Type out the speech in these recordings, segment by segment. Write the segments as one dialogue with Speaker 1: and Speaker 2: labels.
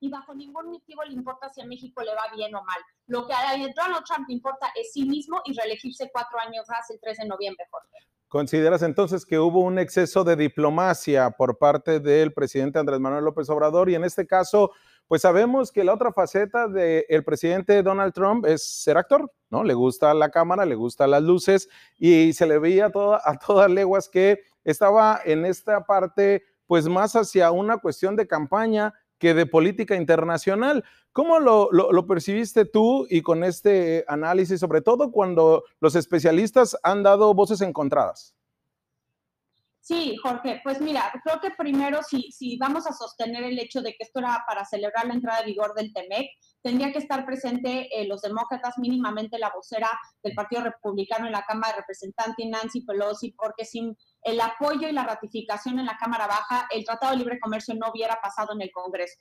Speaker 1: y bajo ningún motivo le importa si a México le va bien o mal. Lo que a Donald Trump le importa es sí mismo y reelegirse cuatro años más el 3 de noviembre, Jorge.
Speaker 2: ¿Consideras entonces que hubo un exceso de diplomacia por parte del presidente Andrés Manuel López Obrador? Y en este caso, pues sabemos que la otra faceta del presidente Donald Trump es ser actor, ¿no? Le gusta la cámara, le gustan las luces y se le veía a todas leguas que estaba en esta parte, pues más hacia una cuestión de campaña que de política internacional. ¿Cómo lo, lo, percibiste tú y con este análisis, sobre todo cuando los especialistas han dado voces encontradas?
Speaker 1: Sí, Jorge, pues mira, creo que primero si, si vamos a sostener el hecho de que esto era para celebrar la entrada de vigor del TEMEC, tendría que estar presente eh, los demócratas, mínimamente la vocera del Partido Republicano en la Cámara de Representantes, Nancy Pelosi, porque sin el apoyo y la ratificación en la Cámara Baja, el Tratado de Libre Comercio no hubiera pasado en el Congreso.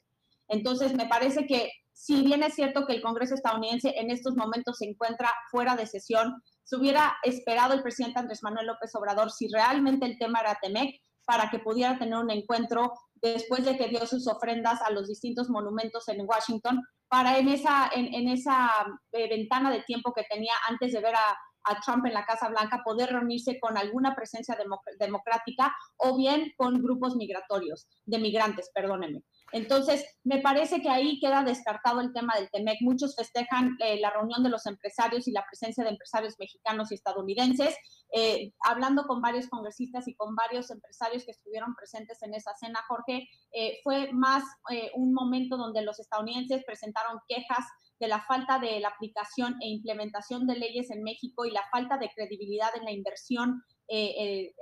Speaker 1: Entonces, me parece que si bien es cierto que el Congreso estadounidense en estos momentos se encuentra fuera de sesión, se hubiera esperado el presidente Andrés Manuel López Obrador si realmente el tema era Temec para que pudiera tener un encuentro después de que dio sus ofrendas a los distintos monumentos en Washington, para en esa, en, esa eh, ventana de tiempo que tenía antes de ver a, a Trump en la Casa Blanca poder reunirse con alguna presencia democrática o bien con grupos migratorios, de migrantes, perdónenme. Entonces, me parece que ahí queda descartado el tema del TEMEC. Muchos festejan eh, la reunión de los empresarios y la presencia de empresarios mexicanos y estadounidenses. Eh, hablando con varios congresistas y con varios empresarios que estuvieron presentes en esa cena, Jorge, eh, fue más un momento donde los estadounidenses presentaron quejas de la falta de la aplicación e implementación de leyes en México y la falta de credibilidad en la inversión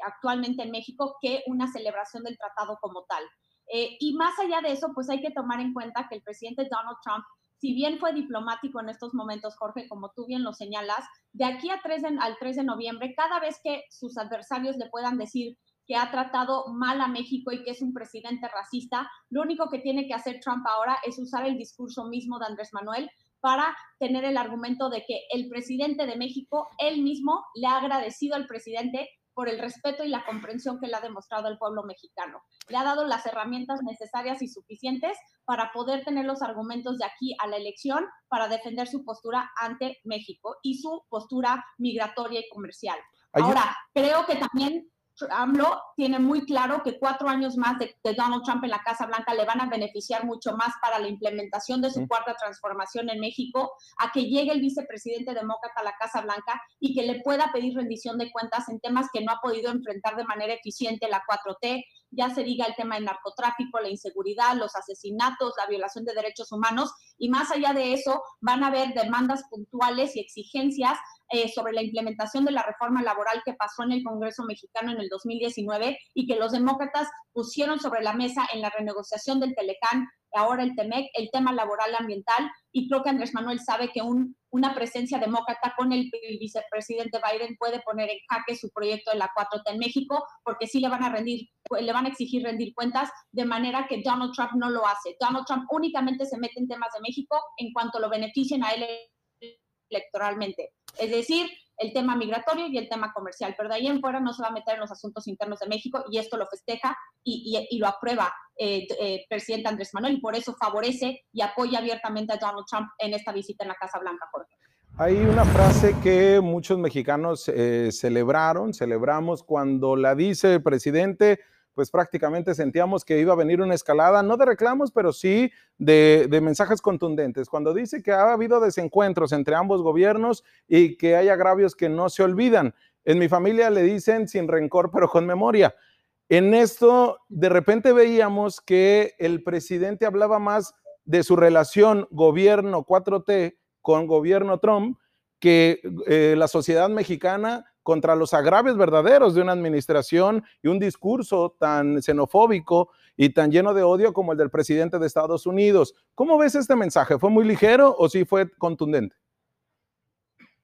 Speaker 1: actualmente en México que una celebración del tratado como tal. Eh, y más allá de eso, pues hay que tomar en cuenta que el presidente Donald Trump, si bien fue diplomático en estos momentos, Jorge, como tú bien lo señalas, de aquí a 3 al 3 de noviembre, cada vez que sus adversarios le puedan decir que ha tratado mal a México y que es un presidente racista, lo único que tiene que hacer Trump ahora es usar el discurso mismo de Andrés Manuel para tener el argumento de que el presidente de México, él mismo, le ha agradecido al presidente por el respeto y la comprensión que le ha demostrado el pueblo mexicano. Le ha dado las herramientas necesarias y suficientes para poder tener los argumentos de aquí a la elección para defender su postura ante México y su postura migratoria y comercial. Ahora, creo que también AMLO tiene muy claro que cuatro años más de, Donald Trump en la Casa Blanca le van a beneficiar mucho más para la implementación de su cuarta transformación en México, a que llegue el vicepresidente demócrata a la Casa Blanca y que le pueda pedir rendición de cuentas en temas que no ha podido enfrentar de manera eficiente la 4T, ya se diga el tema del narcotráfico, la inseguridad, los asesinatos, la violación de derechos humanos, y más allá de eso, van a haber demandas puntuales y exigencias eh, sobre la implementación de la reforma laboral que pasó en el Congreso mexicano en el 2019 y que los demócratas pusieron sobre la mesa en la renegociación del Telecán, ahora el TEMEC, el tema laboral ambiental. Y creo que Andrés Manuel sabe que un, una presencia demócrata con el, vicepresidente Biden puede poner en jaque su proyecto de la 4T en México, porque sí le van a rendir, le van a exigir rendir cuentas, de manera que Donald Trump no lo hace. Donald Trump únicamente se mete en temas de México en cuanto lo beneficien a él electoralmente. Es decir, el tema migratorio y el tema comercial, pero de ahí en fuera no se va a meter en los asuntos internos de México y esto lo festeja y, lo aprueba eh, eh, presidente Andrés Manuel y por eso favorece y apoya abiertamente a Donald Trump en esta visita en la Casa Blanca, Jorge.
Speaker 2: Hay una frase que muchos mexicanos eh, celebraron, celebramos cuando la dice el presidente, pues prácticamente sentíamos que iba a venir una escalada, no de reclamos, pero sí de, mensajes contundentes. Cuando dice que ha habido desencuentros entre ambos gobiernos y que hay agravios que no se olvidan. En mi familia le dicen sin rencor, pero con memoria. En esto, de repente veíamos que el presidente hablaba más de su relación gobierno 4T con gobierno Trump que eh, la sociedad mexicana contra los agravios verdaderos de una administración y un discurso tan xenofóbico y tan lleno de odio como el del presidente de Estados Unidos. ¿Cómo ves este mensaje? ¿Fue muy ligero o sí fue contundente?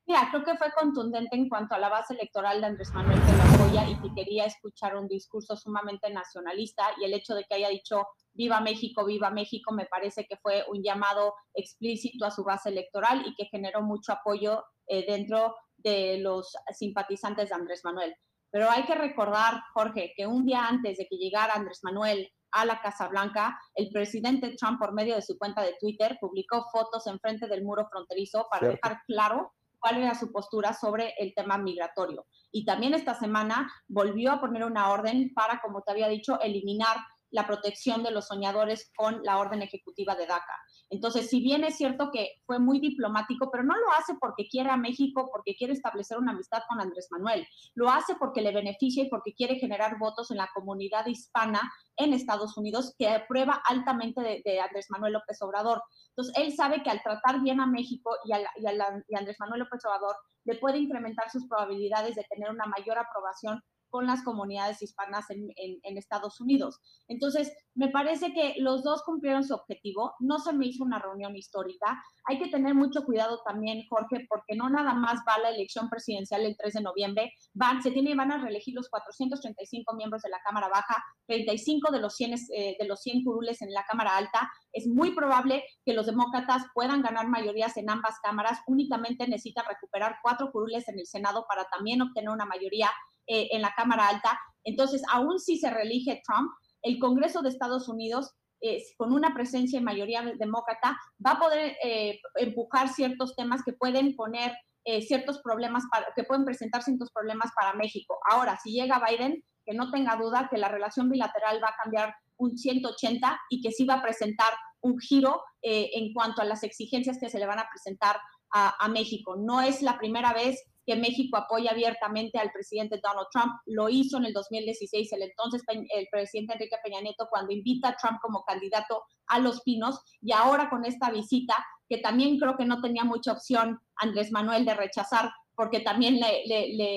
Speaker 1: Mira, creo que fue contundente en cuanto a la base electoral de Andrés Manuel que lo apoya y que quería escuchar un discurso sumamente nacionalista y el hecho de que haya dicho viva México, viva México, me parece que fue un llamado explícito a su base electoral y que generó mucho apoyo eh, dentro de los simpatizantes de Andrés Manuel. Pero hay que recordar, Jorge, que un día antes de que llegara Andrés Manuel a la Casa Blanca, el presidente Trump, por medio de su cuenta de Twitter, publicó fotos enfrente del muro fronterizo para dejar claro cuál era su postura sobre el tema migratorio. Y también esta semana volvió a poner una orden para, como te había dicho, eliminar la protección de los soñadores con la orden ejecutiva de DACA. Entonces, si bien es cierto que fue muy diplomático, pero no lo hace porque quiere a México, porque quiere establecer una amistad con Andrés Manuel, lo hace porque le beneficia y porque quiere generar votos en la comunidad hispana en Estados Unidos que aprueba altamente de, Andrés Manuel López Obrador. Entonces, él sabe que al tratar bien a México y a, Andrés Manuel López Obrador, le puede incrementar sus probabilidades de tener una mayor aprobación con las comunidades hispanas en, Estados Unidos. Entonces, me parece que los dos cumplieron su objetivo, no se me hizo una reunión histórica. Hay que tener mucho cuidado también, Jorge, porque no nada más va la elección presidencial el 3 de noviembre, van, se tiene, van a reelegir los 435 miembros de la Cámara Baja, 35 de los 100, eh, de los 100 curules en la Cámara Alta. Es muy probable que los demócratas puedan ganar mayorías en ambas cámaras, únicamente necesita recuperar cuatro curules en el Senado para también obtener una mayoría eh, en la Cámara Alta. Entonces, aún si se reelige Trump, el Congreso de Estados Unidos, eh, con una presencia en mayoría demócrata, va a poder eh, empujar ciertos temas que pueden poner ciertos problemas, para, que pueden presentar ciertos problemas para México. Ahora, si llega Biden, que no tenga duda que la relación bilateral va a cambiar un 180 y que sí va a presentar un giro en cuanto a las exigencias que se le van a presentar a, a México. No es la primera vez que México apoya abiertamente al presidente Donald Trump. Lo hizo en el 2016 el entonces el presidente Enrique Peña Nieto cuando invita a Trump como candidato a Los Pinos y ahora con esta visita que también creo que no tenía mucha opción Andrés Manuel de rechazar porque también le,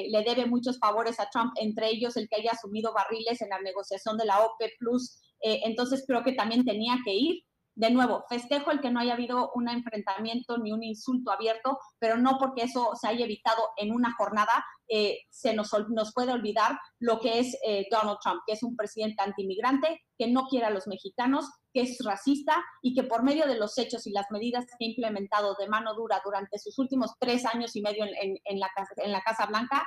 Speaker 1: le, debe muchos favores a Trump, entre ellos el que haya asumido barriles en la negociación de la OPE Plus. Eh, entonces creo que también tenía que ir de nuevo, festejo el que no haya habido un enfrentamiento ni un insulto abierto, pero no porque eso se haya evitado en una jornada, eh, se nos, nos, puede olvidar lo que es eh, Donald Trump, que es un presidente antimigrante, que no quiere a los mexicanos, que es racista y que por medio de los hechos y las medidas que ha implementado de mano dura durante sus últimos tres años y medio en, la, en la Casa Blanca,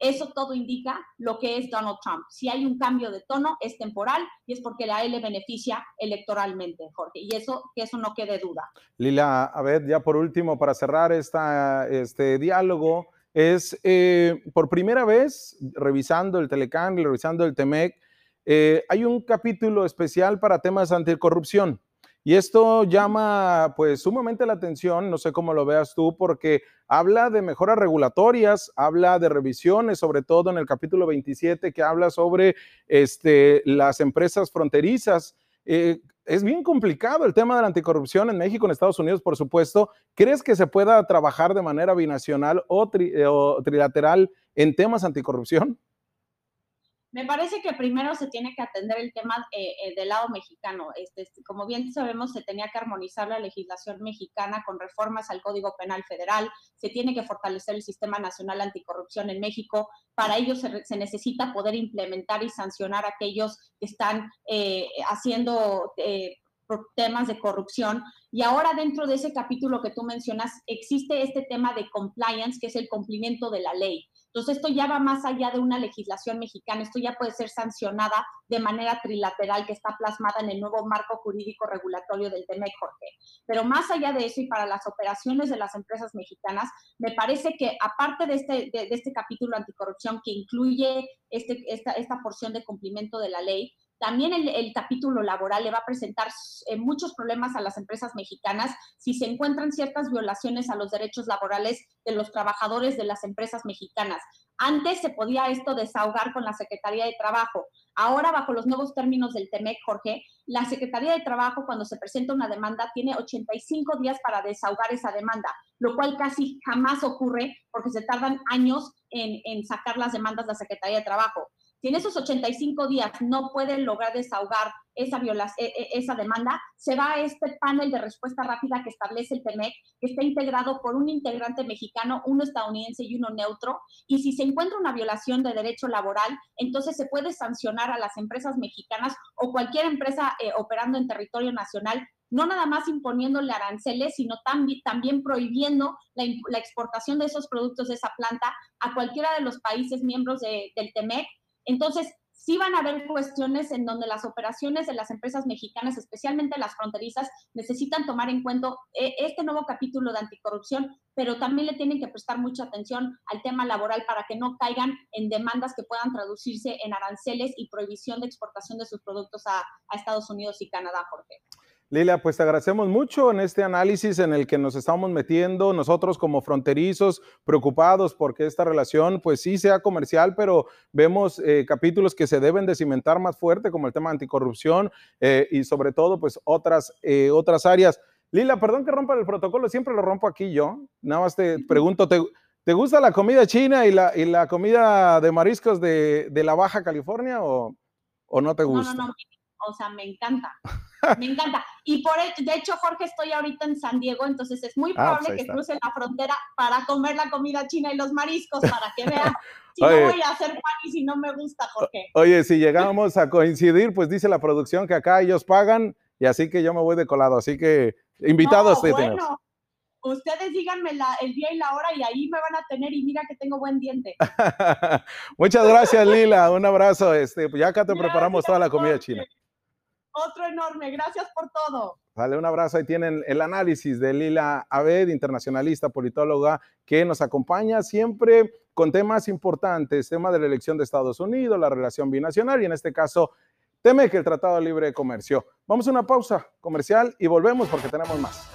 Speaker 1: eso todo indica lo que es Donald Trump. Si hay un cambio de tono, es temporal y es porque a él le beneficia electoralmente, Jorge. Y eso, que eso no quede duda.
Speaker 2: Lila, a ver, ya por último, para cerrar este diálogo, es eh, por primera vez, revisando el Telecán, revisando el Temec, eh, hay un capítulo especial para temas anticorrupción. Y esto llama pues sumamente la atención, no sé cómo lo veas tú, porque habla de mejoras regulatorias, habla de revisiones, sobre todo en el capítulo 27 que habla sobre este, las empresas fronterizas. Eh, es bien complicado el tema de la anticorrupción en México, en Estados Unidos, por supuesto. ¿Crees que se pueda trabajar de manera binacional o, eh, o trilateral en temas anticorrupción?
Speaker 1: Me parece que primero se tiene que atender el tema eh, eh, del lado mexicano. Este, este, como bien sabemos, se tenía que armonizar la legislación mexicana con reformas al Código Penal Federal. Se tiene que fortalecer el Sistema Nacional Anticorrupción en México. Para ello se, necesita poder implementar y sancionar a aquellos que están eh, haciendo temas de corrupción. Y ahora dentro de ese capítulo que tú mencionas, existe este tema de compliance, que es el cumplimiento de la ley. Entonces, esto ya va más allá de una legislación mexicana, esto ya puede ser sancionada de manera trilateral que está plasmada en el nuevo marco jurídico regulatorio del TEMEC, Jorge. Pero más allá de eso y para las operaciones de las empresas mexicanas, me parece que aparte de este, de, este capítulo anticorrupción que incluye este, esta, esta porción de cumplimiento de la ley, también el, capítulo laboral le va a presentar eh, muchos problemas a las empresas mexicanas si se encuentran ciertas violaciones a los derechos laborales de los trabajadores de las empresas mexicanas. Antes se podía esto desahogar con la Secretaría de Trabajo. Ahora, bajo los nuevos términos del TEMEC, Jorge, la Secretaría de Trabajo, cuando se presenta una demanda, tiene 85 días para desahogar esa demanda, lo cual casi jamás ocurre porque se tardan años en, en sacar las demandas de la Secretaría de Trabajo. Si en esos 85 días no pueden lograr desahogar esa, e, e, esa demanda, se va a este panel de respuesta rápida que establece el TEMEC, que está integrado por un integrante mexicano, uno estadounidense y uno neutro. Y si se encuentra una violación de derecho laboral, entonces se puede sancionar a las empresas mexicanas o cualquier empresa eh, operando en territorio nacional no nada más imponiéndole aranceles, sino también, también prohibiendo la, la, exportación de esos productos de esa planta a cualquiera de los países miembros de, del TEMEC entonces, sí van a haber cuestiones en donde las operaciones de las empresas mexicanas, especialmente las fronterizas, necesitan tomar en cuenta eh, este nuevo capítulo de anticorrupción, pero también le tienen que prestar mucha atención al tema laboral para que no caigan en demandas que puedan traducirse en aranceles y prohibición de exportación de sus productos a, a Estados Unidos y Canadá, Jorge.
Speaker 2: Lilia, pues te agradecemos mucho en este análisis en el que nos estamos metiendo nosotros como fronterizos, preocupados porque esta relación pues sí sea comercial, pero vemos eh, capítulos que se deben de cimentar más fuerte como el tema anticorrupción eh, y sobre todo pues otras, eh, otras áreas. Lila, perdón que rompa el protocolo, siempre lo rompo aquí yo. Nada más te pregunto, ¿te, te gusta la comida china y la, y la comida de mariscos de, de la Baja California o, o no te gusta?
Speaker 1: No, no, no, o sea, me encanta. Me encanta. Y por de hecho, Jorge, estoy ahorita en San Diego, entonces es muy
Speaker 2: Ah, pues
Speaker 1: probable que cruce la frontera para comer la comida china y los mariscos, para que vean si no voy a hacer pan y si no me gusta, Jorge.
Speaker 2: Oye, si llegamos a coincidir, pues dice la producción que acá ellos pagan y así que yo me voy de colado. Así que invitados
Speaker 1: No, bueno, ustedes díganme la- el día y la hora y ahí me van a tener y mira que tengo buen diente.
Speaker 2: Muchas gracias, Lila. Un abrazo. Este, pues ya acá te preparamos toda la comida
Speaker 1: Jorge.
Speaker 2: china.
Speaker 1: Otro enorme, gracias por todo.
Speaker 2: Vale, un abrazo. Ahí tienen el análisis de Lila Abed, internacionalista, politóloga, que nos acompaña siempre con temas importantes, tema de la elección de Estados Unidos, la relación binacional y en este caso, teme que el Tratado de Libre de Comercio. Vamos a una pausa comercial y volvemos porque tenemos más.